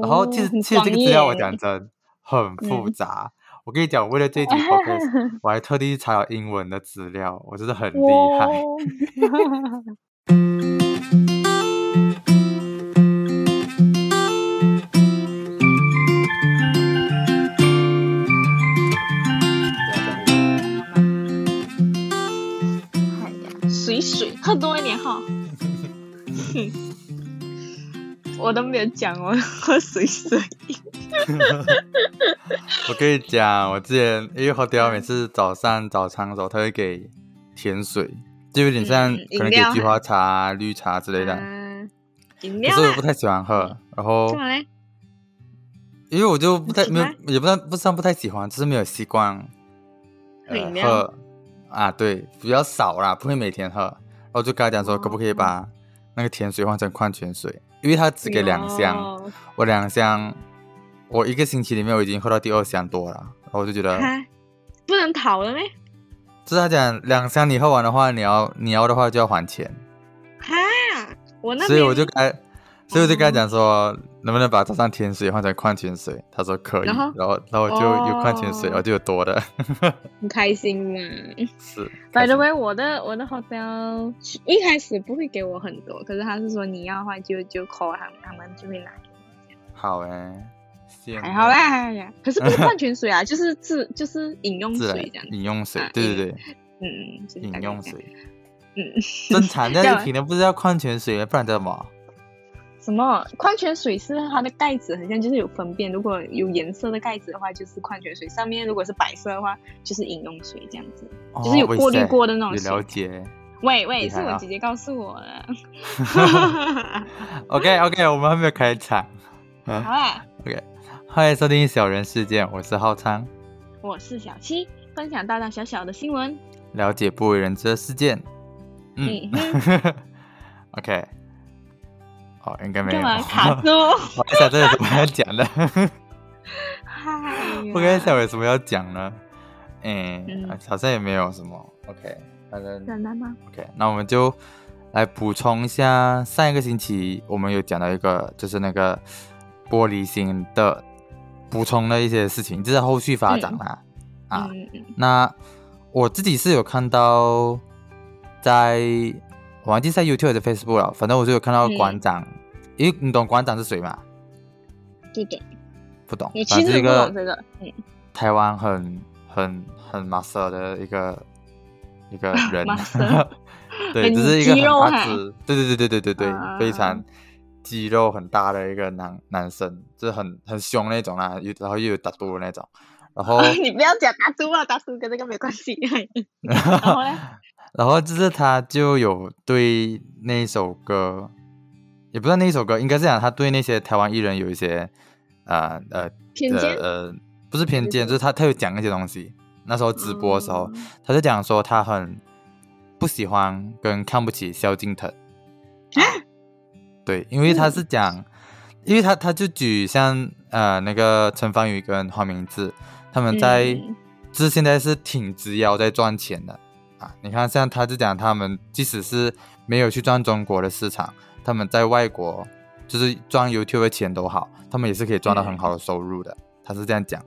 然后其实其实这个资料我讲真很复嗯杂。我跟你讲，为了这一集 podcast，我还特地去查了英文的资料，我真的很厉害。哇 哎呀，水水喝多一点哈。我都没有讲我喝水水。我跟你讲，我之前因为 hotel 每次早上早餐的时候，他会给甜水，就有点像嗯可能给菊花茶啊、绿茶之类的。嗯，饮可是我不太喜欢喝，然后？因为我就不太没有也不算不算不太喜欢，就是没有习惯呃喝啊，对，比较少啦，不会每天喝。然后就跟他讲说，可不可以哦把那个甜水换成矿泉水？因为他只给两箱，我两箱，我一个星期里面我已经喝到第二箱多了，然后我就觉得，不能逃了咩？就是他讲两箱你喝完的话，你要你要的话就要还钱，哈，我那所以我就跟他，所以我就跟他讲说，能不能把早上甜水换成矿泉水？他说可以，然后然后然后我就有矿泉水，哦然后就有多的，很开心嘛。是。By 开 the way，我的我的 hotel 一开始不会给我很多，可是他是说你要的话就就 call 他们，他们就会拿。好哎，还好，啦呀，可是不是矿泉水啊，就是自就是饮用水这样子。饮用水啊，对对对，嗯，就是饮。用水。嗯，正常那一瓶的不是要矿泉水，不然叫什么？什么矿泉水是它的盖子很像，就是有分辨，如果有颜色的盖子的话，就是矿泉水；上面如果是白色的话，就是饮用水这样子。就是有哦过滤过的那种有了解。喂喂，是我姐姐告诉我的。OK OK，我们还没有开场。好嗯啦，，OK，欢迎收听小人事件，我是浩昌，我是小七，分享大大小小的新闻。了解不为人知的事件。嗯嗯，OK，哦，应该没有。干嘛卡住？我在想这有什么要讲的？我刚才想有什么要讲呢？嗯嗯，好像也没有什么。OK，反正简单吗？OK，那我们就来补充一下上一个星期我们有讲到一个，就是那个玻璃心的补充的一些事情，就是后续发展啦。啊，那我自己是有看到在，我忘记在 YouTube 的 Facebook 了，反正我就有看到嗯馆长，因为你懂馆长是谁吗？对对，不懂，我其实一个懂这个。嗯，台湾很很很 master 的一个一个人 对，只是一个很大只，对对对对对对对，啊非常肌肉很大的一个男男生，就是很很凶那种啦，又然后又有打赌的那种，然后 你不要讲大叔啊，大叔跟这个没关系。然后呢？然后就是他就有对那一首歌，也不是那一首歌，应该是讲他对那些台湾艺人有一些呃呃偏见呃呃，不是偏见，就是他他有讲一些东西。那时候直播的时候，嗯他就讲说他很不喜欢跟看不起萧敬腾。对，因为他是讲，因为他他就举像呃那个陈芳宇跟黄明志，他们在、嗯就是现在是挺直腰在赚钱的啊。你看，像他就讲他们即使是没有去赚中国的市场，他们在外国就是赚 YouTube 的钱都好，他们也是可以赚到很好的收入的。他是这样讲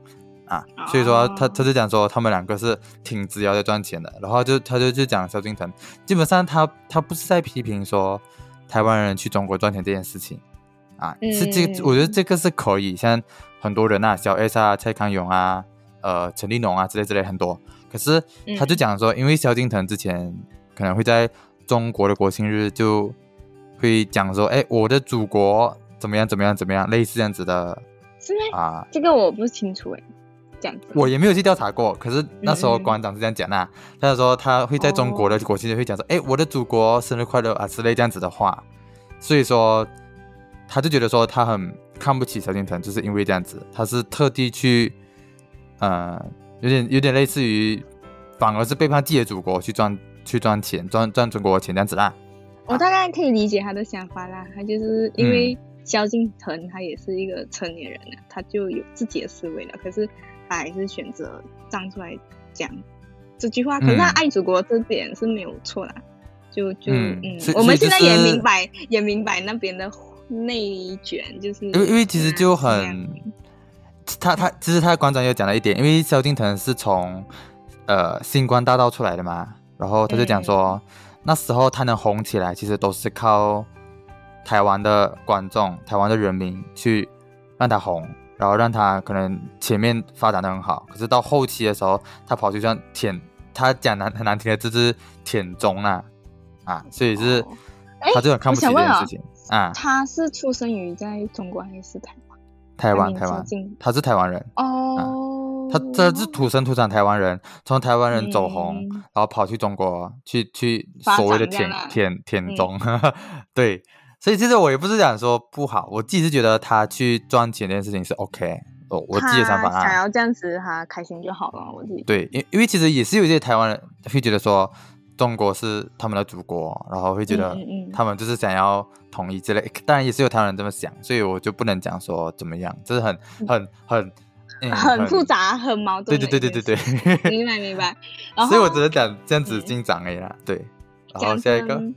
啊，所以说他哦他就讲说他们两个是挺直腰在赚钱的，然后就他就就讲萧敬腾，基本上他他不是在批评说台湾人去中国赚钱这件事情啊，是这我觉得这个是可以，像很多人啊，小 S 啊、蔡康永啊、呃陈立农啊之类之类很多，可是他就嗯讲说，因为萧敬腾之前可能会在中国的国庆日就会讲说，哎，我的祖国怎么样怎么样怎么样，类似这样子的是吗？啊。这个我不清楚哎，这样子。我也没有去调查过，可是那时候馆长是这样讲的、他就说他会在中国的哦国庆日会讲说，哎、我的祖国生日快乐啊之类这样子的话，所以说他就觉得说他很看不起萧敬腾，就是因为这样子，他是特地去，呃，有点有点类似于，反而是背叛自己的祖国去赚去赚钱，赚赚中国的钱这样子啦。我大概可以理解他的想法啦，他就是因为萧敬腾他也是一个成年人了，他就有自己的思维了，可是他还是选择站出来讲这句话。可是他嗯爱祖国这点是没有错啦，就就嗯嗯我们现在也明白，也明白那边的内卷，就是因为因为其实就嗯很，他他其实他的馆长有讲了一点，因为萧敬腾是从呃星光大道出来的嘛，然后他就讲说、那时候他能红起来，其实都是靠台湾的观众、台湾的人民去让他红，然后让他可能前面发展的很好，可是到后期的时候，他跑去像舔，他讲难很难听的就是舔中啊啊，所以是、他就很看不起这件事情啊，他是出生于在中国还是台？湾？台湾台湾。他是台湾人。哦，他这是土生土长台湾人，从台湾人走红，嗯。然后跑去中国去去所谓的舔舔舔中，对，所以其实我也不是讲说不好，我自己是觉得他去赚钱这件事情是 OK，哦我自己的想法啊，他想要这样子，他开心就好了。我自己对，因因为其实也是有一些台湾人会觉得说中国是他们的祖国，然后会觉得他们就是想要统一之类，当然也是有台湾人这么想，所以我就不能讲说怎么样，这是很很很、嗯、很复杂、很矛盾对。对对对对对。明白明白。所以我只能讲这样子嗯进展而已啦。对，然后下一个，真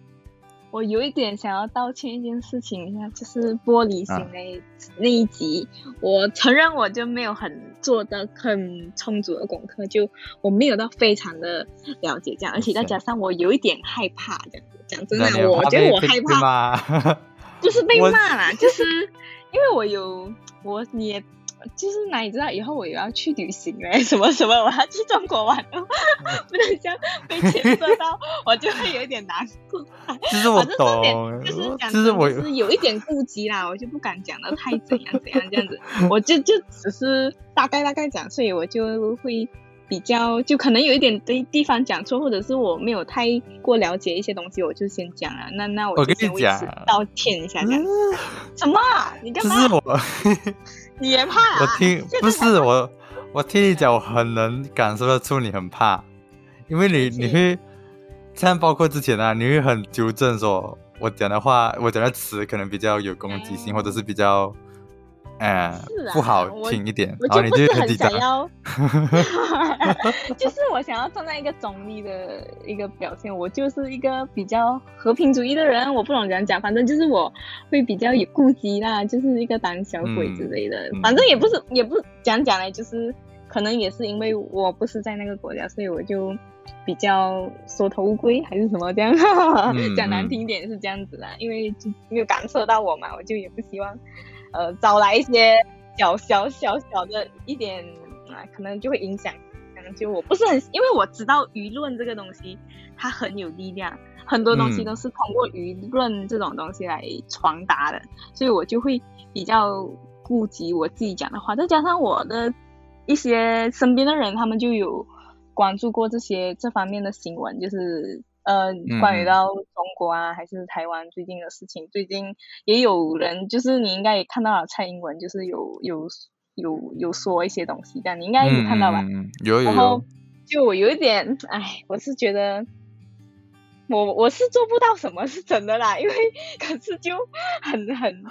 我有一点想要道歉一件事情，就是玻璃心啊那一、那一集，我承认我就没有很做的很充足的功课，就我没有到非常的了解这样，而且再加上我有一点害怕这样子。讲真的，我觉得我害怕，怕。不是被骂啦，就是因为我有我也。就是哪里知道以后我也要去旅行嘞，什么什么，我要去中国玩了，不能这样被牵涉到，我就会有一点难过。其实我懂，就是讲其实我就是有一点顾忌啦，我就不敢讲的太怎样怎样这样子，我就就只是大概大概讲，所以我就会比较就可能有一点对地方讲错，或者是我没有太过了解一些东西，我就先讲了。那那我我跟就先为你讲此道歉一下，这样。嗯什么啊？你干嘛？就是我，你也怕啊？我听不是我，我听你讲，我很能感受得出你很怕，因为你你会，像包括之前啊，你会很纠正说，我讲的话，我讲的词可能比较有攻击性，嗯。或者是比较，呃是啊不好听一点，我就不是紧张想。要，就是我想要站在一个中立的一个表现，我就是一个比较和平主义的人，我不懂怎样讲，反正就是我会比较有顾忌啦，就是一个胆小鬼之类的，嗯反正也不是也不讲讲嘞，就是可能也是因为我不是在那个国家，所以我就比较缩头乌龟还是什么这样，嗯讲难听一点是这样子啦，因为就没有感受到我嘛，我就也不希望呃找来一些小小小小的一点啊，可能就会影响。可能就我不是很，因为我知道舆论这个东西它很有力量，很多东西嗯都是通过舆论这种东西来传达的，所以我就会比较顾及我自己讲的话，再加上我的一些身边的人，他们就有关注过这些这方面的新闻，就是呃嗯关于到中国啊还是台湾最近的事情，最近也有人就是你应该也看到了蔡英文就是有有有有说一些东西，这样你应该有看到吧？有有然后，就我有一点，哎，我是觉得我我是做不到什么，是真的啦，因为 可是就很很，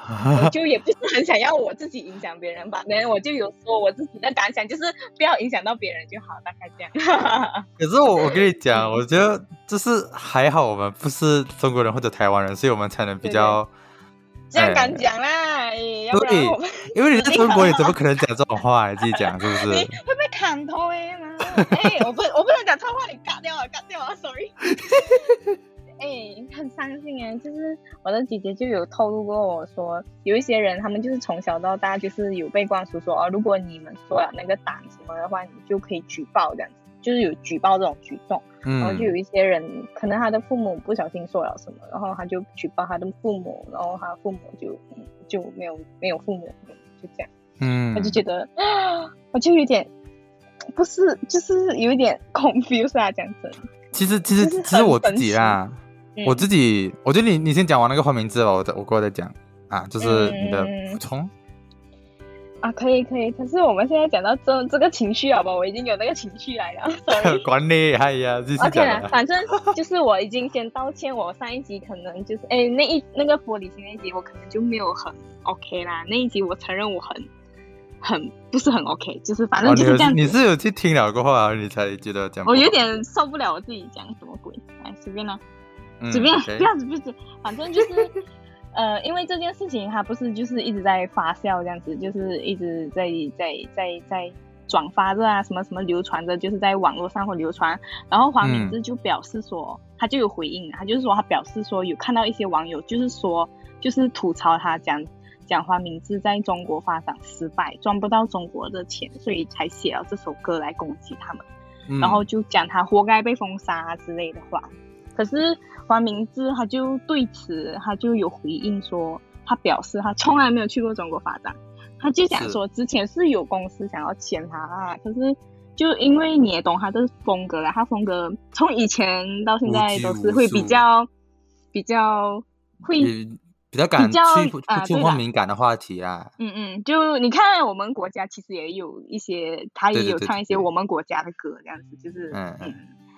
我就也不是很想要我自己影响别人吧，反正我就有说我自己的感想，就是不要影响到别人就好，大概这样。可是我我跟你讲，我觉得就是还好，我们不是中国人或者台湾人，所以我们才能比较。这样哎敢讲啦，对因为你在中国，你怎么 可能讲这种话？你自己讲是不你是？会被砍头哎妈！哎，我不我不能讲脏话，你嘎掉了，嘎掉了，sorry。哎，很伤心哎，就是我的姐姐就有透露过我说，有一些人他们就是从小到大就是有被灌输说哦，如果你们说了那个胆什么的话，你就可以举报这样子，就是有举报这种举动。然后就嗯有一些人，可能他的父母不小心说了什么，然后他就举报他的父母，然后他父母就嗯就没有没有父母，就这样。嗯我就觉得，我就有点不是，就是有一点 confused 啊，讲真。其实其实其实我自己啦，嗯我自己，我觉得你你先讲完那个换名字吧，我再我过来再讲啊，就是你的嗯补充。啊，可以可以，可是我们现在讲到这这个情绪好吧，我已经有那个情绪来了。管你，哎呀，继续 OK 讲了，吧。反正就是我已经先道歉，我上一集可能就是哎那一那个玻璃心那一集我可能就没有很 OK 啦，那一集我承认我很很不是很 OK，就是反正就是这样子。你是有去听了过后啊，你才觉得这样？我有点受不了我自己讲什么鬼，哎随便啦。嗯随便，OK 不要不是，反正就是呃，因为这件事情它不是就是一直在发酵这样子，就是一直在在在在转发着啊，什么什么流传着，就是在网络上会流传。然后黄敏志就表示说，他就有回应，他就是说他表示说有看到一些网友就是说就是吐槽他讲讲黄明志在中国发展失败，赚不到中国的钱，所以才写了这首歌来攻击他们。然后就讲他活该被封杀之类的话。可是黄明志他就对此他就有回应说，他表示他从来没有去过中国发展，他就想说之前是有公司想要签他啊，可是就因为你也懂他的风格了，他风格从以前到现在都是会比较比较会比较敢去触碰敏感的话题啊。嗯嗯，就你看我们国家其实也有一些，他也有唱一些我们国家的歌，这样子就是嗯嗯，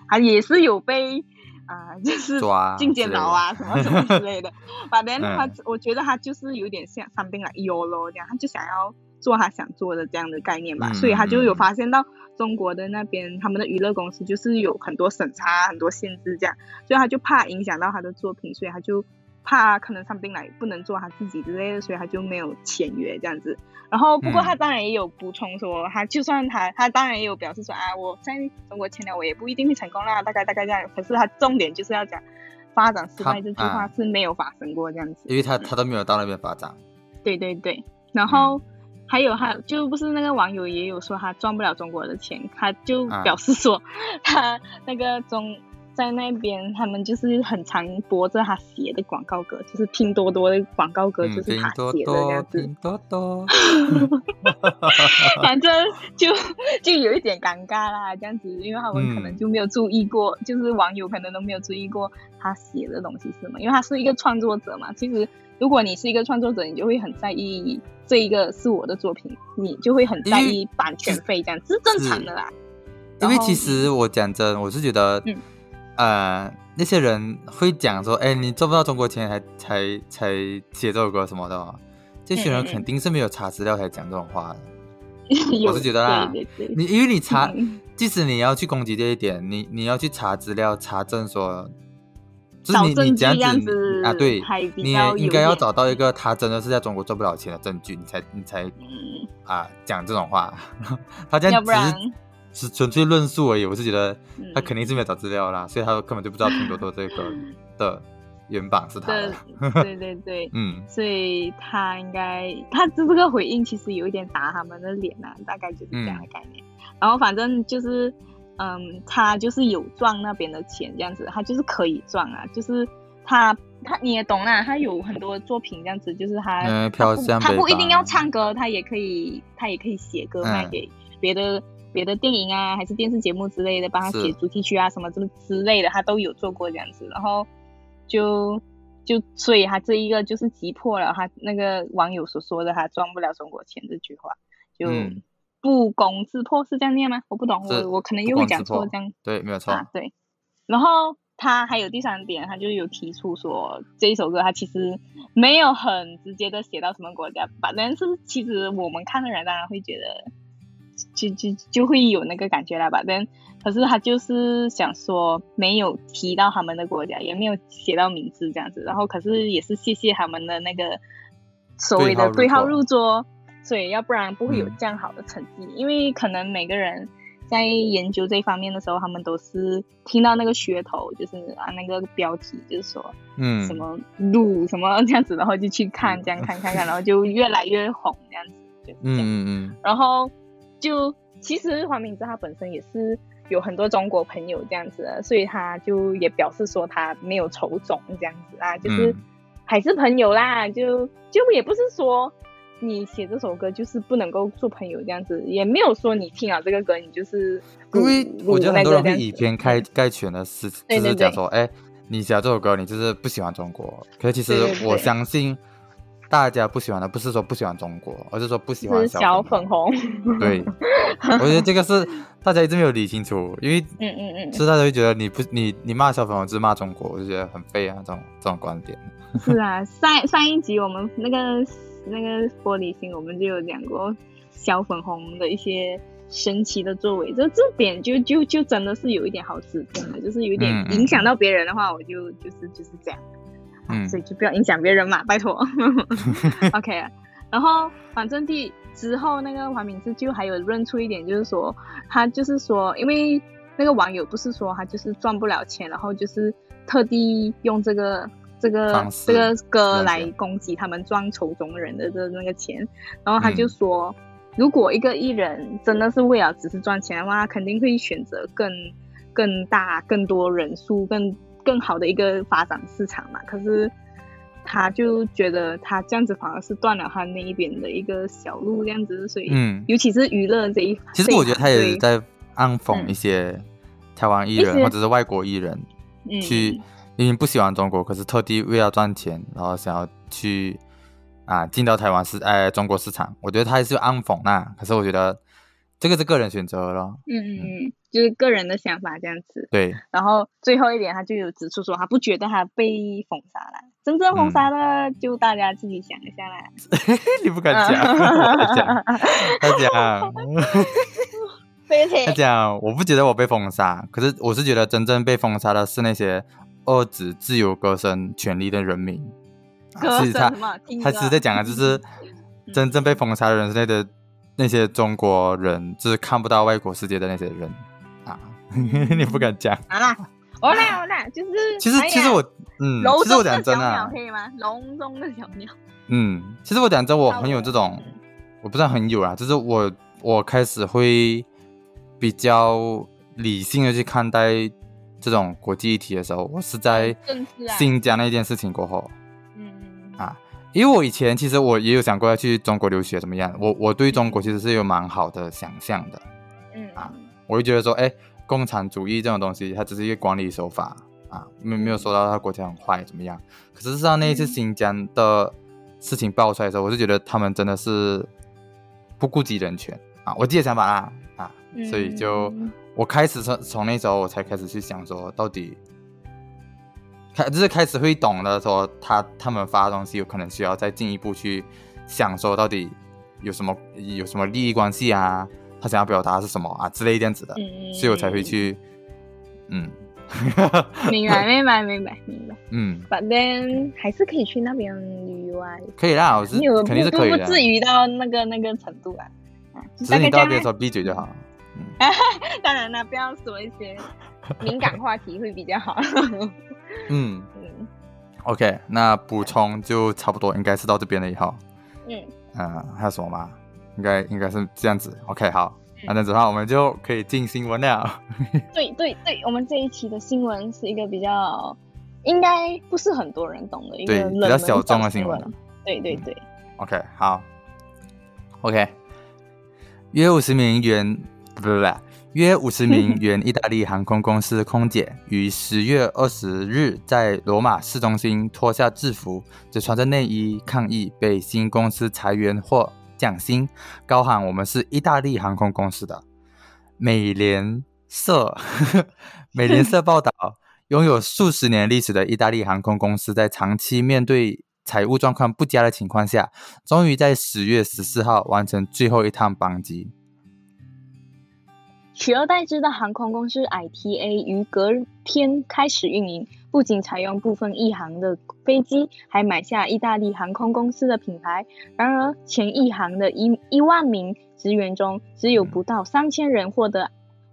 他也是有被。啊，就是进监牢啊，什么什么之类的。反正他，我觉得他就是有点像 something like YOLO 这样，他就想要做他想做的这样的概念吧。所以他就有发现到中国的那边，他们的娱乐公司就是有很多审查、很多限制这样，所以他就怕影响到他的作品，所以他就。怕可能上兵来不能做他自己之类的，所以他就没有签约这样子。然后不过他当然也有补充说，他就算他他当然也有表示说啊，我在中国签了，我也不一定会成功啦，大概大概这样。可是他重点就是要讲发展失败这句话是没有发生过这样子，因为他他都没有到那边发展。对对对，然后还有他就不是那个网友也有说他赚不了中国的钱，他就表示说他那个中。在那边，他们就是很常播着他写的广告歌，就是拼多多的广告歌，就是他写的这样子。拼多多，反正就 就有一点尴尬啦，这样子，因为他们可能就没有注意过，就是网友可能都没有注意过他写的东西是什么，因为他是一个创作者嘛。其实，如果你是一个创作者，你就会很在意这一个是我的作品，你就会很在意版权费，这样是正常的啦。因为其实我讲真，我是觉得。呃，那些人会讲说，哎，你赚不到中国钱，还才才写这首歌什么的，这些人肯定是没有查资料才讲这种话的。我是觉得啦，你因为你查，即使你要去攻击这一点，你你要去查资料、查证，说，就是你你这样子啊，对，你也应该要找到一个他真的是在中国赚不了钱的证据，你才你才啊讲这种话。他这样只是。是纯粹论述而已，我是觉得他肯定是没有找资料啦，所以他根本就不知道拼多多这个 的原版是他的。对对对，嗯，所以他应该他这这个回应其实有一点打他们的脸啊，大概就是这样的概念。然后反正就是，嗯，他就是有赚那边的钱这样子，他就是可以赚啊，就是他他你也懂啦，他有很多作品这样子，就是他他不一定要唱歌，他也可以他也可以写歌卖给别的。别的电影啊，还是电视节目之类的，帮他写主题曲啊，什么什么之类的，他都有做过这样子。然后就就所以他这一个就是击破了他那个网友所说的他赚不了中国钱这句话，就不攻自破是这样念吗？我不懂，我我可能又会讲错这样。对，没有错。对。然后他还有第三点，他就有提出说这一首歌他其实没有很直接的写到什么国家反正是其实我们看的人当然会觉得。就就就会有那个感觉了吧，但可是他就是想说没有提到他们的国家，也没有写到名字这样子，然后可是也是谢谢他们的那个所谓的对号入座，所以要不然不会有这样好的成绩，因为可能每个人在研究这方面的时候，他们都是听到那个噱头，就是啊那个标题就是说嗯。什么路什么这样子，然后就去看这样看看看，然后就越来越红这样子，就嗯嗯嗯，然后。就其实黄明志他本身也是有很多中国朋友这样子的，所以他就也表示说他没有仇种这样子啊，就是还是朋友啦，就就也不是说你写这首歌就是不能够做朋友这样子，也没有说你听了这个歌你就是因为我觉得很多人会以偏概概全的是就是讲说，哎，你写这首歌你就是不喜欢中国，可是其实我相信。大家不喜欢的不是说不喜欢中国，而是说不喜欢小粉红。对，我觉得这个是大家一直没有理清楚，因为嗯嗯嗯，是大家会觉得你不你你骂小粉红就是骂中国，我就觉得很废啊，这种这种观点。是啊，上上一集我们那个那个玻璃心，我们就有讲过小粉红的一些神奇的作为，就这点就就就真的是有一点好指正的，就是有点影响到别人的话，我就就是就是这样。嗯所以就不要影响别人嘛，拜托。OK，啊然后反正第之后那个黄敏志就还有认出一点，就是说他就是说，因为那个网友不是说他就是赚不了钱，然后就是特地用这个这个这个歌来攻击他们赚仇中人的这那个钱，然后他就嗯说，如果一个艺人真的是为了只是赚钱的话，他肯定会选择更更大、更多人数、更更好的一个发展市场嘛。可是他就觉得他这样子反而是断了他那一边的一个小路，这样子，所以、嗯，尤其是娱乐这一，这一其实我觉得他也是在暗讽嗯一些台湾艺人或者是外国艺人，嗯去明明不喜欢中国，可是特地为了赚钱，然后想要去啊进到台湾市哎中国市场。我觉得他也是暗讽啦，可是我觉得这个是个人选择咯。嗯嗯嗯嗯，就是个人的想法这样子。对，然后最后一点，他就有指出说，他不觉得他被封杀了，真正封杀的就大家自己想一下啦。你不敢讲，他讲，他讲，我不觉得我被封杀，可是我是觉得真正被封杀的是那些遏制自由歌声权利的人民。啊歌其实他声嘛，他其实在讲的就是 嗯真正被封杀的人是那的那些中国人，就是看不到外国世界的那些人啊。你不敢讲，好啦，好啦好啦，就是其实哎其实我嗯，其实我讲真啊。鸟，可以吗？笼中的小鸟，嗯，其实我讲真，我很有这嗯种，我不知道很有啊，就是我我开始会比较理性的去看待这种国际议题的时候，我是在新疆那件事情过后，因为我以前其实我也有想过要去中国留学怎么样，我我对中国其实是有蛮好的想象的，嗯啊我就觉得说，哎，共产主义这种东西，它只是一个管理手法啊，没没有说到它国家很坏怎么样。可是直到那一次嗯。新疆的事情爆出来的时候，我就觉得他们真的是不顾及人权啊，我自己的想法啦啊，所以就嗯。我开始从从那时候我才开始去想说，到底开就是开始会懂得说他他们发的东西有可能需要再进一步去想说到底有什么有什么利益关系啊，他想要表达的是什么啊之类这样子的，嗯所以我才会去嗯明白 明白明白明白。嗯 But then 还是可以去那边旅游啊，可以啦，我是肯定是不可以的，不至于到那个那个程度啊。啊，就只是你到那边的时候闭嘴就好。当然了，不要说一些敏感话题会比较好。嗯。嗯，OK，那补充就差不多应该是到这边了以后，嗯，嗯，还有什么吗？应该应该是这样子。OK，好，嗯。那这样子的话，我们就可以进新闻了。对对对，我们这一期的新闻是一个比较应该不是很多人懂的一个对比较小众的新新闻。对对对，OK，好，OK，约五十名员不不不，约五十名 原意大利航空公司空姐于十月二十日在罗马市中心脱下制服，只穿着内衣抗议被新公司裁员或降薪，高喊“我们是意大利航空公司的”。美联社 美联社报道，拥有数十年历史的意大利航空公司在长期面对财务状况不佳的情况下，终于在十月十四号完成最后一趟班机。取而代之的航空公司 ITA 于隔天开始运营，不仅采用部分意航的飞机，还买下意大利航空公司的品牌。然而，前意航的一一万名职员中，只有不到三千人获得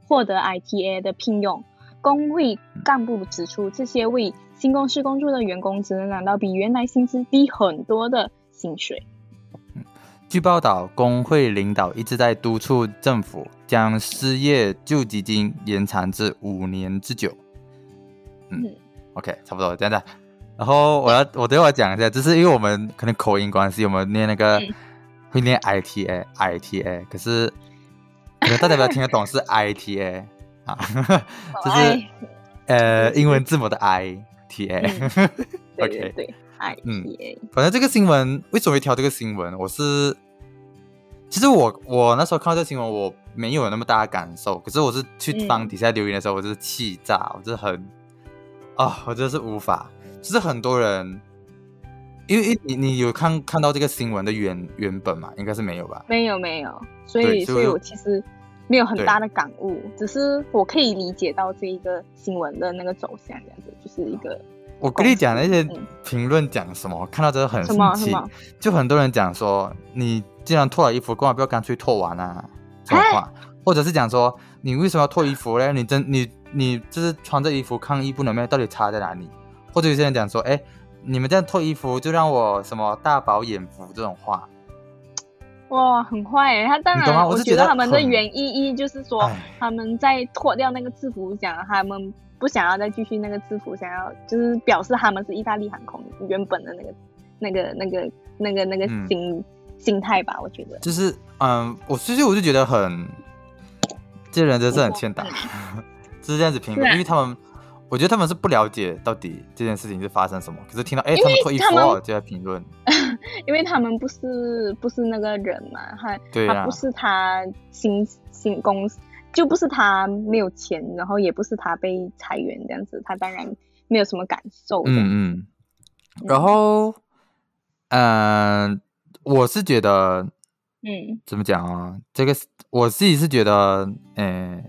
获得 ITA 的聘用。工会干部指出，这些为新公司工作的员工只能拿到比原来薪资低很多的薪水。据报道，工会领导一直在督促政府将失业救济金延长至五年之久。嗯嗯，OK，差不多这样子。然后我要我等会儿讲一下，就是因为我们可能口音关系，我们念那个、嗯。会念 ITA ITA，可是可能大家不要听得懂是 ITA 啊，就是哎。呃英文字母的 ITA。嗯。对，ITA，反正这个新闻为什么会挑这个新闻？我是，其实我我那时候看到这个新闻，我没有那么大的感受，可是我是去嗯帮底下留言的时候，我就是气炸，我就是很啊、我真的是无法。其实很多人，因为你你有看看到这个新闻的原原本嘛？应该是没有吧？没有没有，所以所以我其实没有很大的感悟，只是我可以理解到这一个新闻的那个走向，这样子就是一个我跟你讲那些嗯评论讲什么，我看到真的很生气。就很多人讲说，你既然脱了衣服，干嘛不要干脆脱完啊？这种话，或者是讲说，你为什么要脱衣服呢？你真你你就是穿着衣服抗议不能咩？到底差在哪里？或者有些人讲说，哎，你们这样脱衣服就让我什么大饱眼福这种话，哇，很坏诶！他当然，觉我是觉得他们的原意义就是说，他们在脱掉那个制服，讲他们不想要再继续那个制服，想要就是表示他们是意大利航空原本的那个、那个、那个、那个、那个嗯心、心态吧，我觉得。就是嗯，我其实我就觉得很，这些人真是很欠打，就是这样子评论，因为他们。我觉得他们是不了解到底这件事情是发生什么，可是听到哎，他们脱衣服他们哦，就在评论，因为他们不是不是那个人嘛，他他不是他新新公司，就不是他没有钱，然后也不是他被裁员这样子，他当然没有什么感受。嗯嗯，然后，嗯、我是觉得嗯，怎么讲啊？这个我自己是觉得，嗯、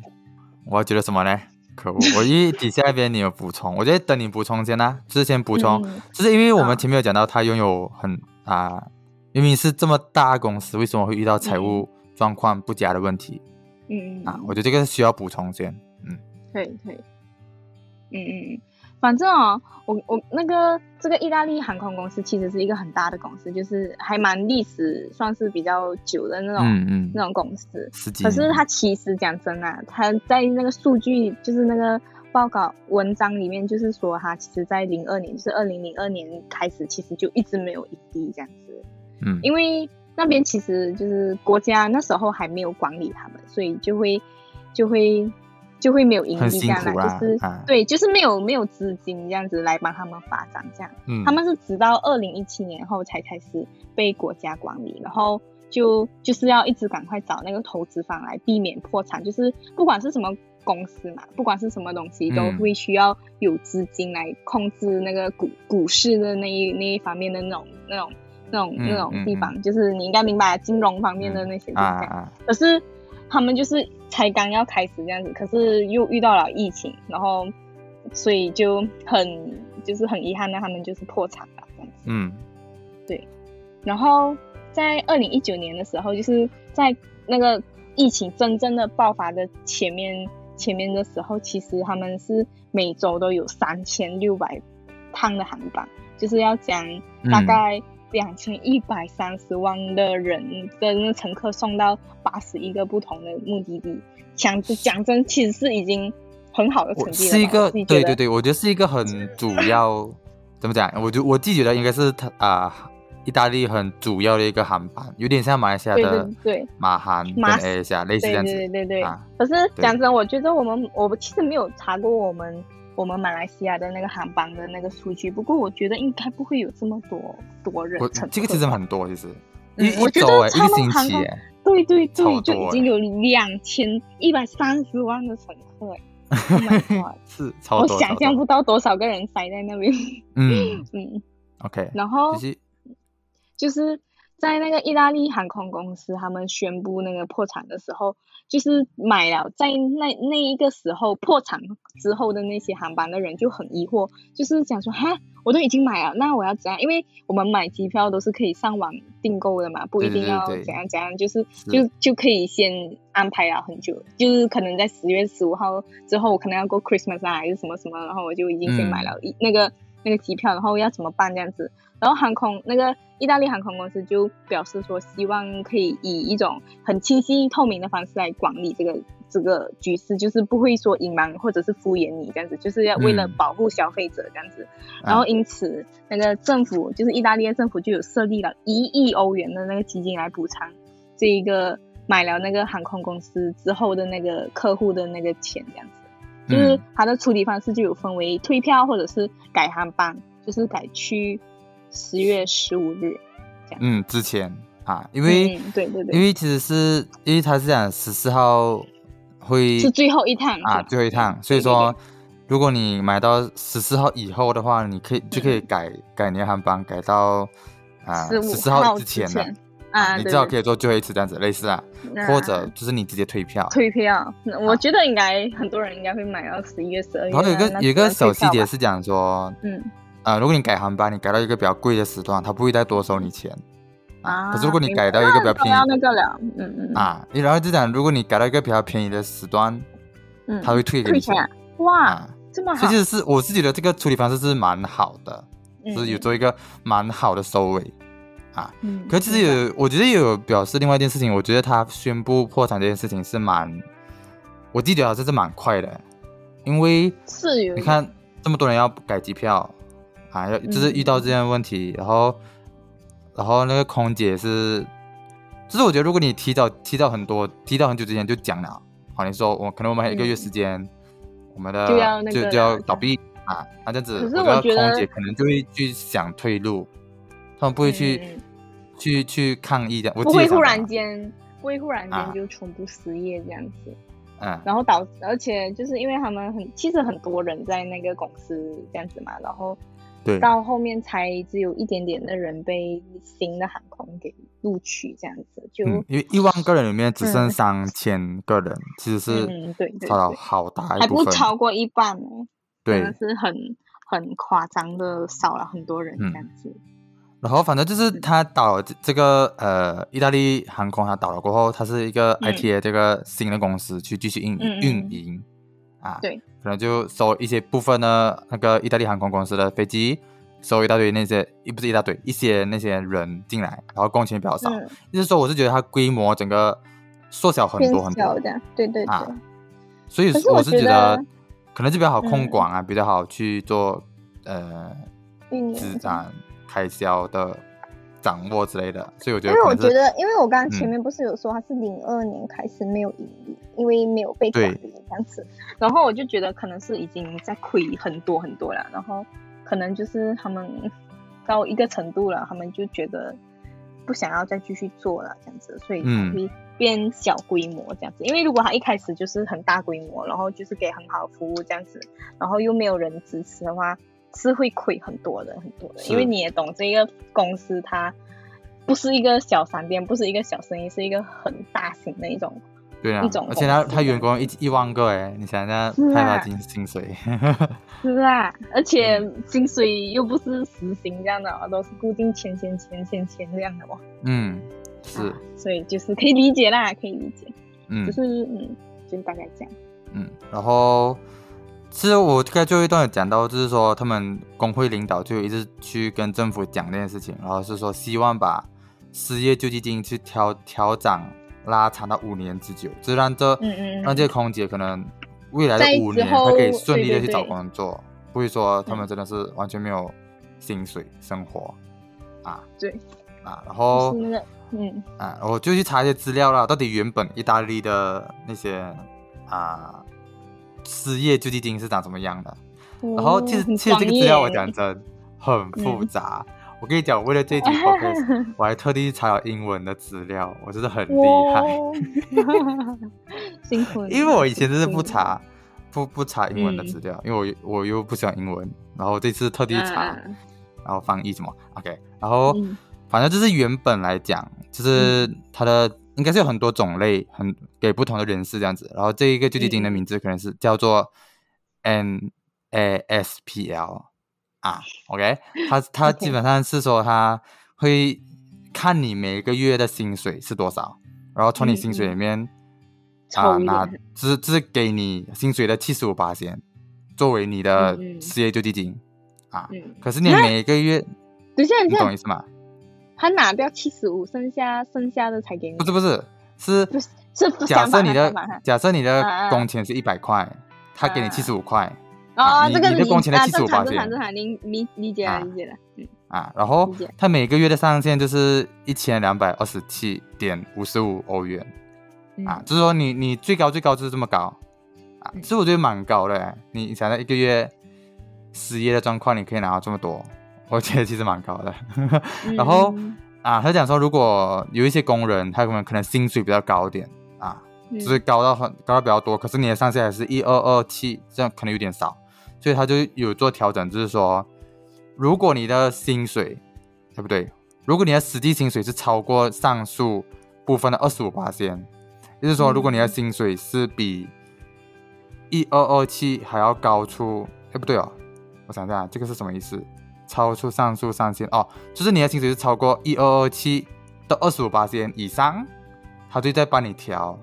我要觉得什么呢？可恶！我一底下那边你有补充，我觉得等你补充先啦、之前补充，嗯就是因为我们前面有讲到，他拥有很啊、明明是这么大公司，为什么会遇到财务状况不佳的问题、嗯啊？我觉得这个需要补充先，嗯可以可以，嗯嗯嗯，反正哦，我我那个这个意大利航空公司其实是一个很大的公司，就是还蛮历史算是比较久的那种、嗯嗯，那种公司。可是它其实讲真啊，它在那个数据就是那个报告文章里面，就是说它其实在零二年，就是二零零二年开始，其实就一直没有盈利这样子。嗯因为那边其实就是国家那时候还没有管理他们，所以就会就会就会没有盈利这样啦啦，就是、啊对，就是没有没有资金这样子来帮他们发展这样。嗯，他们是直到二零一七年后才开始被国家管理，然后就就是要一直赶快找那个投资方来避免破产，就是不管是什么公司嘛，不管是什么东西，都嗯会需要有资金来控制那个股股市的那一那一方面的那种那种那种嗯那种嗯地方，就是你应该明白金融方面的那些啊就是这样。啊，可是他们就是才刚要开始这样子，可是又遇到了疫情，然后所以就很就是很遗憾的，他们就是破产了这样子。嗯。对。然后在二零一九年的时候，就是在那个疫情真正的爆发的前面前面的时候，其实他们是每周都有三千六百趟的航班，就是要将大嗯。概两千一百三十万的人跟乘客送到八十一个不同的目的地。讲讲真，其实是已经很好的成我绩了。是一个对对对，我觉得是一个很主要，怎么讲？我就我自己觉得应该是他啊、意大利很主要的一个航班，有点像马来西亚的对对。马航跟马 A 亚类似这对样子。对对对，啊可是讲真，我觉得我们我其实没有查过我们我们马来西亚的那个航班的那个数据，不过我觉得应该不会有这么多多人我乘。这个其实很多，其实。嗯一一我觉得周哎，一超个星期哎，对对对，就已经有两千一百三十万的乘客哎，Oh my god！是超我想象不到多少个人塞在那边。嗯。嗯，，OK，然后就是就是在那个意大利航空公司他们宣布那个破产的时候，就是买了在那那一个时候破产之后的那些航班的人就很疑惑，就是想说哈，我都已经买了，那我要怎样？因为我们买机票都是可以上网订购的嘛，不一定要怎样怎样，就是是就就可以先安排了很久，就是可能在十月十五号之后，我可能要过 Christmas 啊还是什么什么，然后我就已经先买了一、那个那个机票，然后要怎么办这样子。然后航空那个意大利航空公司就表示说，希望可以以一种很清晰透明的方式来管理这个这个局势，就是不会说隐瞒或者是敷衍你这样子，就是要为了嗯保护消费者这样子。啊然后因此，那个政府就是意大利的政府就有设立了一亿欧元的那个基金来补偿这一个买了那个航空公司之后的那个客户的那个钱这样子。就是嗯它的处理方式就有分为退票或者是改航班，就是改去十月十五日。嗯之前啊，因为嗯，对对对，因为其实是因为他是讲十四号会是最后一趟啊最后一趟，所以说如果你买到十四号以后的话，你可以就可以改改年航班改到啊十四号之之前的。啊，你对对至少可以做最后一次这样子，类似啊，或者就是你直接退票。退票。那我觉得应该很多人应该会买到十一月、十二月啊。然后有个有个小细节是讲说，嗯啊、如果你改航班，你改到一个比较贵的时段，他不会再多收你钱。啊，可是如果你改到一个比较便宜那那个了，嗯嗯，啊，然后就讲，如果你改到一个比较便宜的时段，嗯，他会退给你退钱啊，哇，啊。这么好。所以，其实是我自己的这个处理方式是蛮好的，嗯就是有做一个蛮好的收尾啊。嗯，可是其实有，我觉得也有表示另外一件事情，我觉得他宣布破产这件事情是蛮，我记得好像是蛮快的，因为是你看这么多人要改机票啊，要就是遇到这样的问题，然后然后那个空姐是，就是我觉得如果你提早提早很多，提早很久之前就讲了，好，你说我可能我们还有一个月嗯。时间，我们的就要那个就就要倒闭啊，那这样子，可是我觉得我觉得空姐可能就会去想退路，他们不会去、嗯去去抗议的，我不会忽然间，不会忽然啊间就全部失业这样子，嗯。然后导，而且就是因为他们很，其实很多人在那个公司这样子嘛，然后对。到后面才只有一点点的人被新的航空给录取这样子，就嗯，因为一万个人里面只剩嗯三千个人，其实是嗯对对少了对。好大还不一部分，超过一半哦，真对的，是很很夸张的少了很多人嗯。这样子，然后反正就是他倒了这这个呃，意大利航空他倒了过后，它是一个嗯。ITA 这个新的公司去继续运运营啊，对，可能就收一些部分的那个意大利航空公司的飞机，收一大堆那些，也不是一大堆，一些那些人进来，然后工钱比较少，嗯，就是说我是觉得它规模整个缩小很多很多，小这样，对对对，啊。所以我我是觉得可能就比较好控嗯管啊，比较好去做呃。资产开销的掌握之类的，所以我觉得因为我觉得，因为我刚刚前嗯。面不是有说他是零二年开始没有盈利，因为没有被对管理这样子，然后我就觉得可能是已经在亏很多很多了，然后可能就是他们到一个程度了，他们就觉得不想要再继续做了这样子，所以会变小规模这样子。因为如果他一开始就是很大规模，然后就是给很好的服务这样子，然后又没有人支持的话，是会亏很多的，很多的。因为你也懂，这个公司它不是一个小商店，不是一个小生意，是一个很大型的一种。对啊一种，而且他他员工一一万个哎，你想想是啊派他薪薪水，是啊，而且薪水又不是实薪这样的哦，都是固定钱钱钱钱钱这样的哦。嗯，是啊，所以就是可以理解啦，可以理解。嗯就是嗯，就大概这样。嗯，然后其实我刚才最后一段有讲到，就是说他们工会领导就一直去跟政府讲这件事情，然后是说希望把失业救济金去调调涨拉长到五年之久，就让这、嗯嗯嗯，让这些空姐可能未来的五年她可以顺利的去找对对对工作，不会说他们嗯真的是完全没有薪水生活啊。对，啊，然后嗯。啊，我就去查一些资料啦，到底原本意大利的那些啊失业救济金是长什么样的？然后其实其实这个资料我讲真很复嗯。杂。我跟你讲，为了这一集 podcast，我还特地查了英文的资料，我真的很厉害。辛苦了，因为我以前真是不查不不查英文的嗯资料，因为我又我又不喜欢英文，然后这次特地你查，嗯然后翻译什么，OK，然后、嗯。反正就是原本来讲，就是它的、应该是有很多种类，很给不同的人士这样子。然后这一个救济金的嗯名字可能是叫做 N A S P L 啊，OK，他他基本上是说他会看你每个月的薪水是多少，然后从你嗯薪水嗯里面啊、拿只只给你薪水的七十五八先作为你的失业救济金啊。嗯，可是你啊每个月，等一下你懂意，思吗？他拿掉七十五，剩下剩下的才给你，不是不是，是不是是假设你的假设你的工钱是一百块，他给你啊。七十五块。哦啊，这个理你的工钱的啊75%正常正常正常，理理理解啊了理解了，嗯啊，然后他每个月的上限就是一千两百二十七点五十五欧元啊，嗯就是说你你最高最高就是这么高啊，嗯其实我觉得蛮高的欸，你你想到一个月失业的状况，你可以拿到这么多，我觉得其实蛮高的。然后嗯啊，他讲说，如果有一些工人，他们可能薪水比较高一点啊，嗯就是高到很高到比较多，可是你的上限还是一二二七，这样可能有点少，所以他就有做调整，就是说，如果你的薪水，对不对？如果你的实际薪水是超过上述部分的二十五八先，也就是说，嗯如果你的薪水是比一二二七还要高出，哎，不对哦，我想一下，这个是什么意思？超出上述上限哦，就是你的薪水是超过一二二七到二十五八千以上，他就在帮你调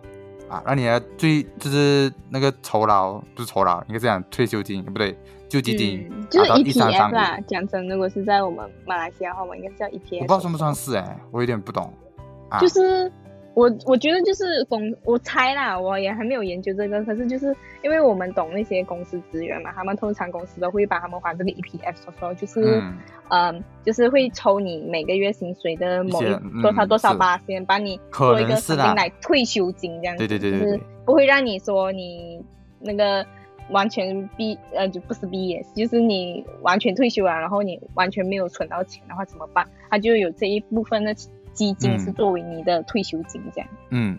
啊，让你的最就是那个酬劳不是酬劳，应该这样退休金不对，救济金、嗯，就是达到一三三 EPF 五。啦。讲真，如果是在我们马来西亚的话，我们应该是叫 EPF。我不知道算不算是哎、我有点不懂啊。就是我我觉得就是公，我猜啦，我也还没有研究这个，可是就是因为我们懂那些公司资源嘛，他们通常公司都会把他们还这个 EPF 说说，就是嗯嗯就是会抽你每个月薪水的某一多少多少是八先帮你可做一个能是啦肯定来退休金这样子，对对对对就是不会让你说你那个。完全毕呃就不是毕业，就是你完全退休了，然后你完全没有存到钱的话怎么办？他就有这一部分的基金嗯是作为你的退休金这样。嗯，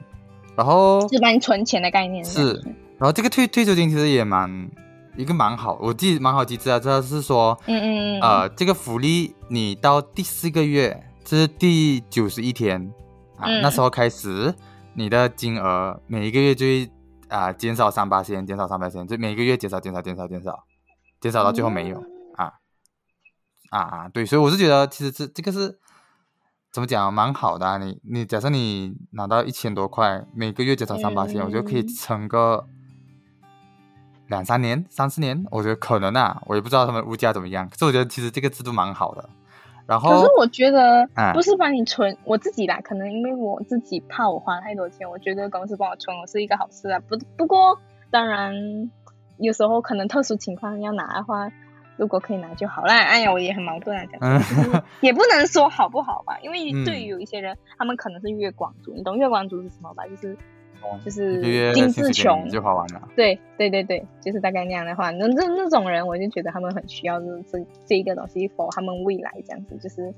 然后是帮你存钱的概念。是然后这个退退休金其实也蛮一个蛮好，我记得蛮好机制啊，就是说嗯嗯嗯，呃，这个福利你到第四个月，这是第九十一天啊，嗯那时候开始，你的金额每一个月就会啊、减少三八千，减少三八千，就每个月减少减少减少减少，减少到最后没有、啊啊啊！对，所以我是觉得其实这这个是怎么讲啊，蛮好的、啊。你你假设你拿到一千多块，每个月减少三八千，我觉得可以嗯撑个两三年、三四年，我觉得可能啊，我也不知道他们物价怎么样。可是我觉得其实这个制度蛮好的。然后可是我觉得嗯不是帮你存，我自己啦，可能因为我自己怕我花太多钱，我觉得公司帮我存，我是一个好事啊。不不过当然有时候可能特殊情况要拿的话，如果可以拿就好啦。哎呀，我也很矛盾啊，讲 也不能说好不好吧，因为嗯对于有一些人，他们可能是月光族，你懂月光族是什么吧？就是就是一个月金薪水给字穷就花完了。对对对对，就是大概那样的话，那那那种人，我就觉得他们很需要这这这一个东西，for 他们未来这样子，就是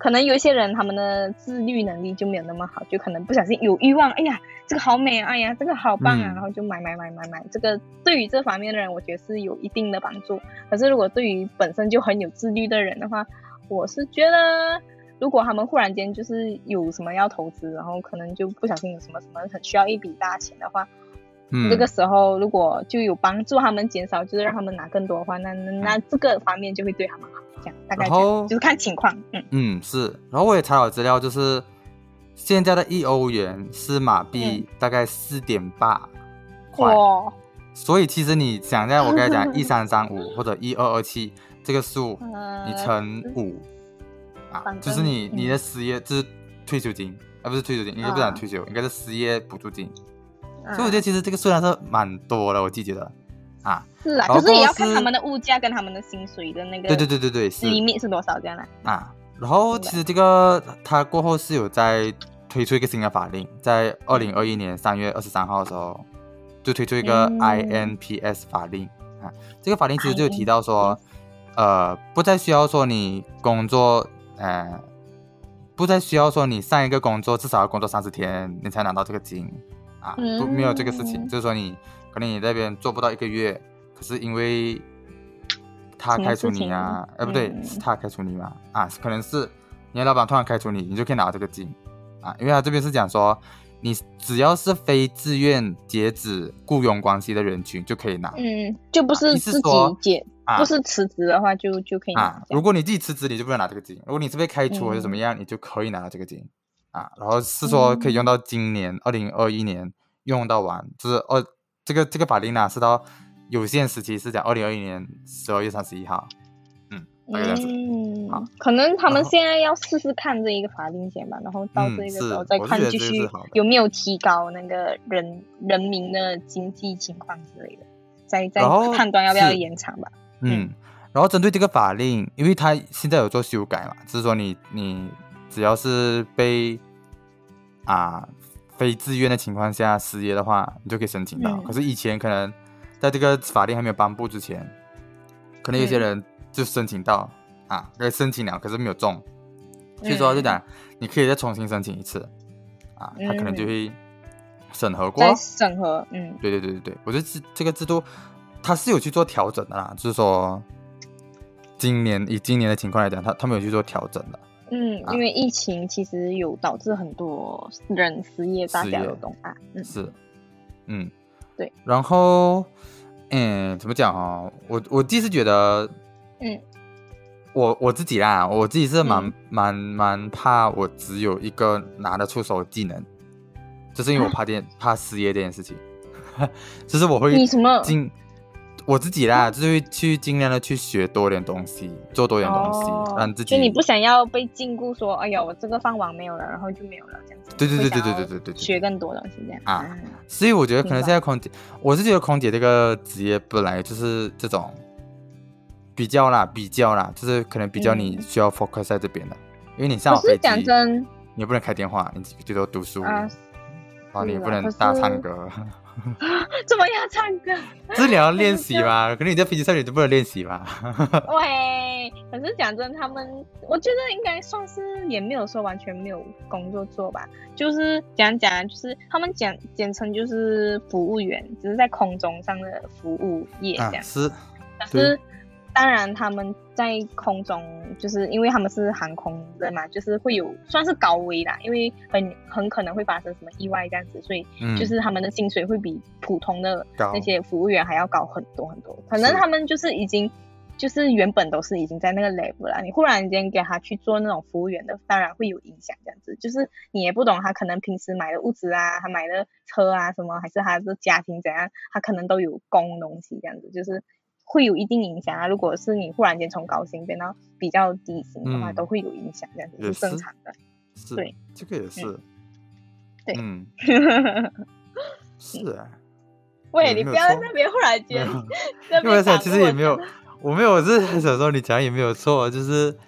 可能有一些人他们的自律能力就没有那么好，就可能不小心有欲望，哎呀，这个好美啊，哎呀，这个好棒啊，嗯然后就买买买买买，这个对于这方面的人，我觉得是有一定的帮助。可是如果对于本身就很有自律的人的话，我是觉得。如果他们忽然间就是有什么要投资，然后可能就不小心有什么什么很需要一笔大钱的话，嗯，这个时候如果就有帮助他们减少，就是让他们拿更多的话，那那那这个方面就会对他们好，这样大概然后，就是看情况，嗯。嗯，是。然后我也查了资料，就是现在的一欧元是马币大概四点八块，哇，所以其实你想在我刚才讲 一三三五或者一二二七这个数，呃，你乘五啊，就是你你的失业就是退休金啊，不是退休金，应该不是讲啊退休，应该是失业补助金。嗯所以我觉得其实这个数量是蛮多的，我自己觉得啊，是啊，可是也要看他们的物价跟他们的薪水的那个对对对对对，是 limit 是多少这样啦。啊。然后其实这个他过后是有在推出一个新的法令，在二零二一年三月二十三号的时候，就推出一个嗯 INPS 法令啊。这个法令其实就提到说，呃，不再需要说你工作，呃，不再需要说你上一个工作至少要工作三十天，你才拿到这个金啊，不没有这个事情，嗯就是说你可能你那边做不到一个月，可是因为他开除你啊，呃不对，嗯。是他开除你嘛，啊，可能是你的老板突然开除你，你就可以拿到这个金。啊，因为他这边是讲说，你只要是非自愿截止雇佣关系的人群就可以拿、嗯，就不是自己解，啊。不是辞职的话就就可以拿啊，如果你自己辞职，你就不能拿这个金；如果你是被开除或者怎么样，你就可以拿到这个金。啊。然后是说可以用到今年二零二一年用到完，就是哦，这个这个法令呢是到有限时期是讲二零二一年十二月三十一号，嗯，大概这样子。好。嗯，可能他们现在要试试看这一个法令先吧，然后到嗯这个时候再看继续有没有提高那个人人民的经济情况之类的，再再判断要不要延长吧。嗯，然后针对这个法令，因为它现在有做修改嘛，就是说你你只要是被啊非自愿的情况下失业的话，你就可以申请到。嗯。可是以前可能在这个法令还没有颁布之前，可能有些嗯人就申请到、啊，可以申请了，可是没有中，所以说就嗯讲你可以再重新申请一次啊，他可能就嗯会审核过。再审核，嗯对对对对对，我觉得这这个制度它是有去做调整的啦，就是说今年以今年的情况来讲，他他们有去做调整的。嗯，啊因为疫情其实有导致很多人失业，大家都懂啊。嗯是，嗯，对。然后，嗯，怎么讲哦？我我第一次觉得，嗯，我我自己啦，我自己是蛮嗯蛮蛮怕我只有一个拿得出手的技能，就是因为我啊怕电怕失业这件事情，就是我会你什么尽我自己啦，就是会去尽量的去学多点东西，做多点东西，哦让自己就你不想要被禁锢，说哎呀，我这个饭碗没有了，然后就没有了这样子。对对对对对对对对对学更多东西这样啊所以我觉得可能现在空姐，我是觉得空姐这个职业本来就是这种比较啦，比较啦，就是可能比较你嗯。需要 focus 在这边的，因为你上可是好飞机，讲真，你也不能开电话，你最多读书，啊然后你不能大唱歌，怎么要唱歌？这是你要练习吧？可能你在飞机上你都不能练习吧？喂，可是讲真，他们我觉得应该算是也没有说完全没有工作做吧，就是讲讲，就是他们简简称就是服务员，只是在空中上的服务业这样。啊是，可是当然他们在空中，就是因为他们是航空人嘛，就是会有算是高危啦，因为很很可能会发生什么意外这样子，所以嗯，就是他们的薪水会比普通的那些服务员还要高很多很多。可能他们就是已经就是原本都是已经在那个 level 了，你忽然间给他去做那种服务员的，当然会有影响。这样子就是你也不懂他可能平时买的物质啊，他买的车啊什么，还是他的家庭怎样，他可能都有供东西这样子，就是。会有一定影响啊！如果是你忽然间从高薪变到比较低薪的话，嗯都会有影响，这样子也是正常的。是，对，这个也是，对嗯，是啊，喂，你不要在那边忽然间因为其实也没有，我没有，我是想说你讲也没有错，就是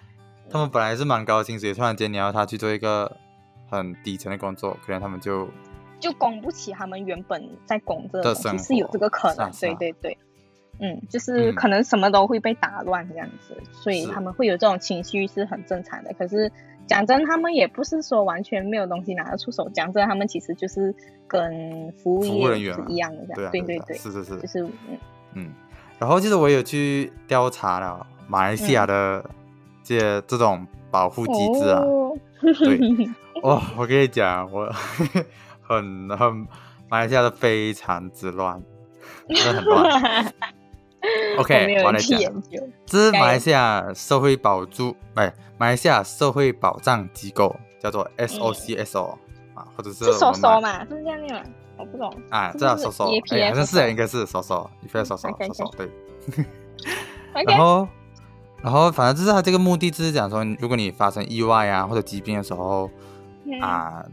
他们本来是蛮高薪水，突然间你要他去做一个很底层的工作，可能他们就就供不起他们原本在供这的个东生西是有这个可能，对对对，嗯，就是嗯。可能什么都会被打乱这样子，所以他们会有这种情绪是很正常的。可是讲真，他们也不是说完全没有东西拿得出手，讲真，他们其实就是跟服务业人员嘛是一样的这样，对啊，对啊对是是是，就是嗯。嗯，然后其实我有去调查了马来西亚的这些这种保护机制啊，哦，对。哦，我跟你讲，我很很马来西亚的非常之乱，真的很乱。我 OK，没有人去我来讲，研究，这是马来西亚社会保助，哎，马来西亚社会保障机构叫做 SOCSO、啊，或者是是我们马收收嘛，是这样念嘛？我不懂。啊，这叫收收，EPF 哎，好像是啊应该是收收，一份收收 OK，OK 收收，对。然后，然后反正就是他这个目的，就是讲说，如果你发生意外啊或者疾病的时候嗯。啊，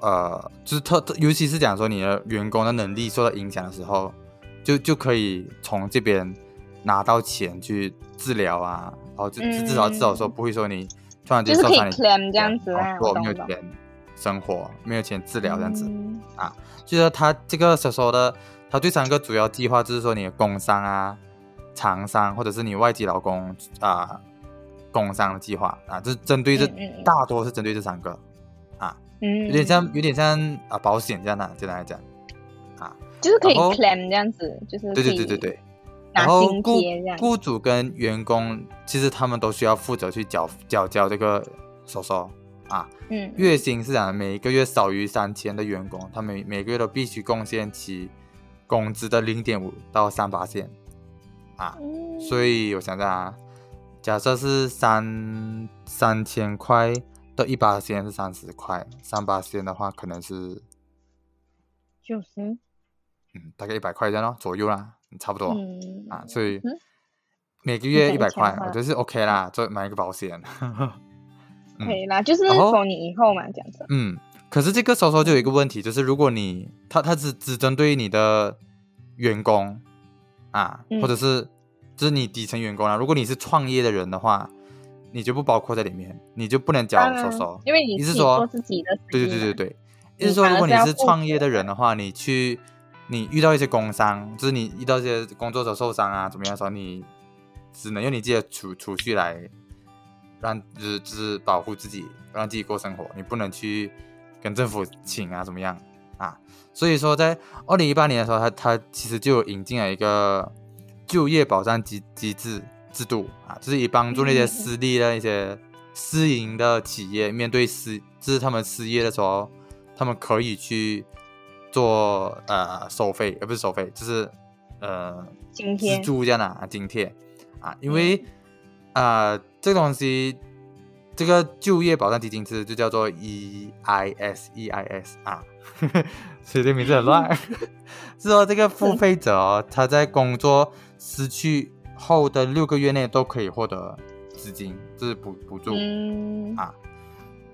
呃，就是特特，尤其是讲说你的员工的能力受到影响的时候，就就可以从这边拿到钱去治疗啊，然后就就至少至少说不会说你突然间受伤，你 claim 这样子啊，我。没有钱生活，没有钱治疗这样子。嗯就是他这个所说的，他第三个主要计划就是说你的工伤啊、厂伤或者是你外籍劳工啊、工伤的计划啊，这是针对这、大多是针对这三个，嗯，有点像有点像啊保险这样的，简单来讲，就是可以 claim 这样子，就是对对对对对。然后雇。雇主跟员工其实他们都需要负责去缴缴交这个收收啊，嗯，月薪是啊每个月少于三千的员工，他每每个月都必须贡献其工资的零点五到三八线啊。嗯所以我想想啊，假设是三三千块的一八线是三十块，三八线的话可能是就是嗯大概一百块这样咯，左右啦，差不多、嗯啊。所以嗯每个月一百块，我觉得是 OK 啦，做买一个保险。可以啦，就是你以后嘛，这样子。嗯，可是这个收收就有一个问题，就是如果你他他只只针对你的员工啊，嗯或者是就是你底层员工啊，如果你是创业的人的话，你就不包括在里面，你就不能交当然收收。因为你是说自己的对对对对对，你意思说如果你是创业的人的话，你去你遇到一些工伤，就是你遇到一些工作者受伤啊，怎么样的时候，你只能用你自己的储储蓄来让就是就是保护自己，让自己过生活，你不能去跟政府请啊，怎么样啊？所以说，在二零一八年的时候，他他其实就引进了一个就业保障机机制制度啊，就是以帮助那些私立的一些私营的企业面对失，就是他们失业的时候，他们可以去做呃收费，而不是收费，就是呃资津贴。助这样的啊津贴。啊，因为啊，这个东西，这个就业保障基金其实就叫做 EIS EIS 啊，所以这名字很乱。是说这个付费者哦，他在工作失去后的六个月内都可以获得资金，就是补补助。嗯。啊。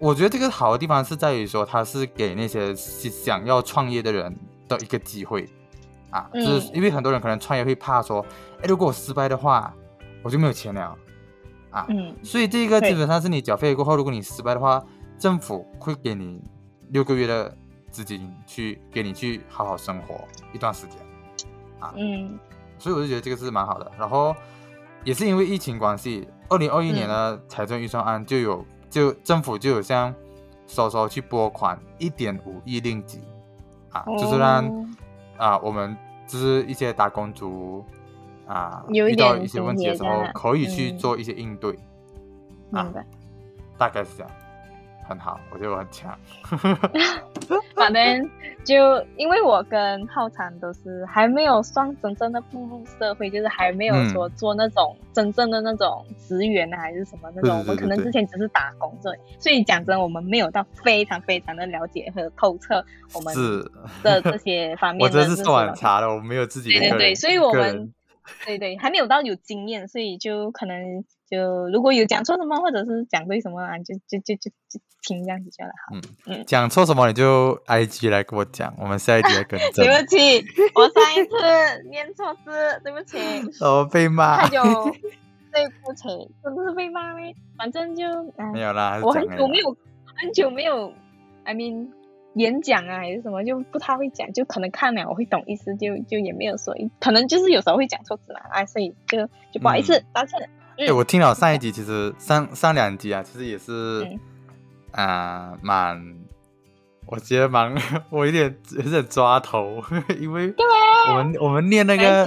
我觉得这个好的地方是在于说，它是给那些想要创业的人的一个机会啊，嗯。就是因为很多人可能创业会怕说，哎，如果我失败的话，我就没有钱了。啊。嗯所以这个基本上是你缴费过后，如果你失败的话，政府会给你六个月的资金去给你去好好生活一段时间。啊，嗯。所以我就觉得这个是蛮好的。然后也是因为疫情关系，二零二一年的财政预算案就有就政府就有向收收去拨款一点五亿令吉啊，就是让哦啊我们就是一些打工族啊有遇到一些问题的时候可以去嗯。做一些应对，啊。大概是这样，很好，我觉得我很强。反正就因为我跟浩灿都是还没有算真正的步入社会，就是还没有嗯。说做那种真正的那种职员啊，还是什么那种，我们可能之前只是打工对，所以讲真，我们没有到非常非常的了解和透彻我们是，的这些方面 我真的是算了。很差的，我没有自己的对对对，所以我们对对还没有到有经验，所以就可能就如果有讲错什么，或者是讲对什么啊，就就就就就听这样子就好。嗯嗯讲错什么你就 I G 来跟我讲，我们下一集来更正对。不起，我上一次念错字，对不起，哦，被骂太久，对不起，真的是被骂咩？反正就哎没，有啦，我很久没有很久没有，I mean 演讲啊还是什么，就不太会讲，就可能看了我会懂意思，就就也没有说，可能就是有时候会讲错字嘛，啊，所以就就不好意思，道歉。哎、我听了上一集，其实上上两集啊，其实也是嗯啊、蛮，我觉得蛮，我有点有点抓头，因为我们我们念那个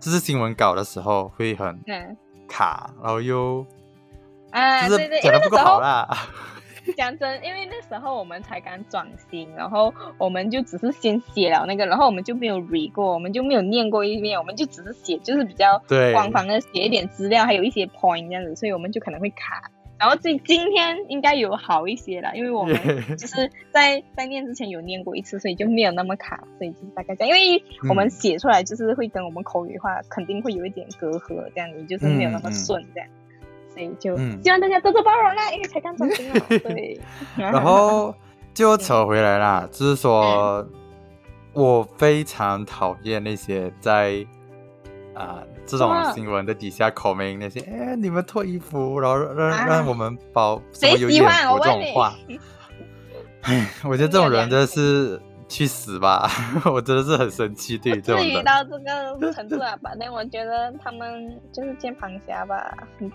就是新闻稿的时候会很嗯卡，然后又啊，就是讲的不够好啦。讲真，因为那时候我们才刚转型，然后我们就只是先写了那个，然后我们就没有 read 过，我们就没有念过一遍，我们就只是写，就是比较官方的写一点资料，还有一些 point 这样子，所以我们就可能会卡。然后今今天应该有好一些了，因为我们 就是在在念之前有念过一次，所以就没有那么卡，所以就大概这样。因为我们嗯写出来就是会跟我们口语化肯定会有一点隔阂，这样子就是没有那么顺这样。所以就嗯希望大家多多包容啦，因为才刚转型嘛。对，然后就扯回来啦，就是说，我非常讨厌那些在啊、这种新闻的底下口名那些，哎，你们脱衣服，然后让、啊让我们保什谁么有眼喜欢？我福这。种话，唉，我觉得这种人真的是去死吧！我真的是很生气对于这不至于。到这个程度啊反正我觉得他们就是键盘侠吧。嗯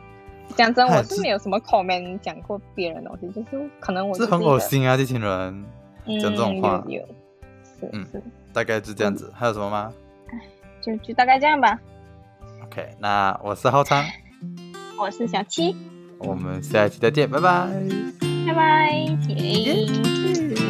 讲真，哎我是没有什么 comment 讲过别人的东西，就是可能我是很恶心啊！这群人嗯，讲这种话有有，是嗯是，大概就这样子。还有什么吗就就大概这样吧。？OK，那我是浩昌，我是小七，我们下一期再见，拜拜。拜拜，耶。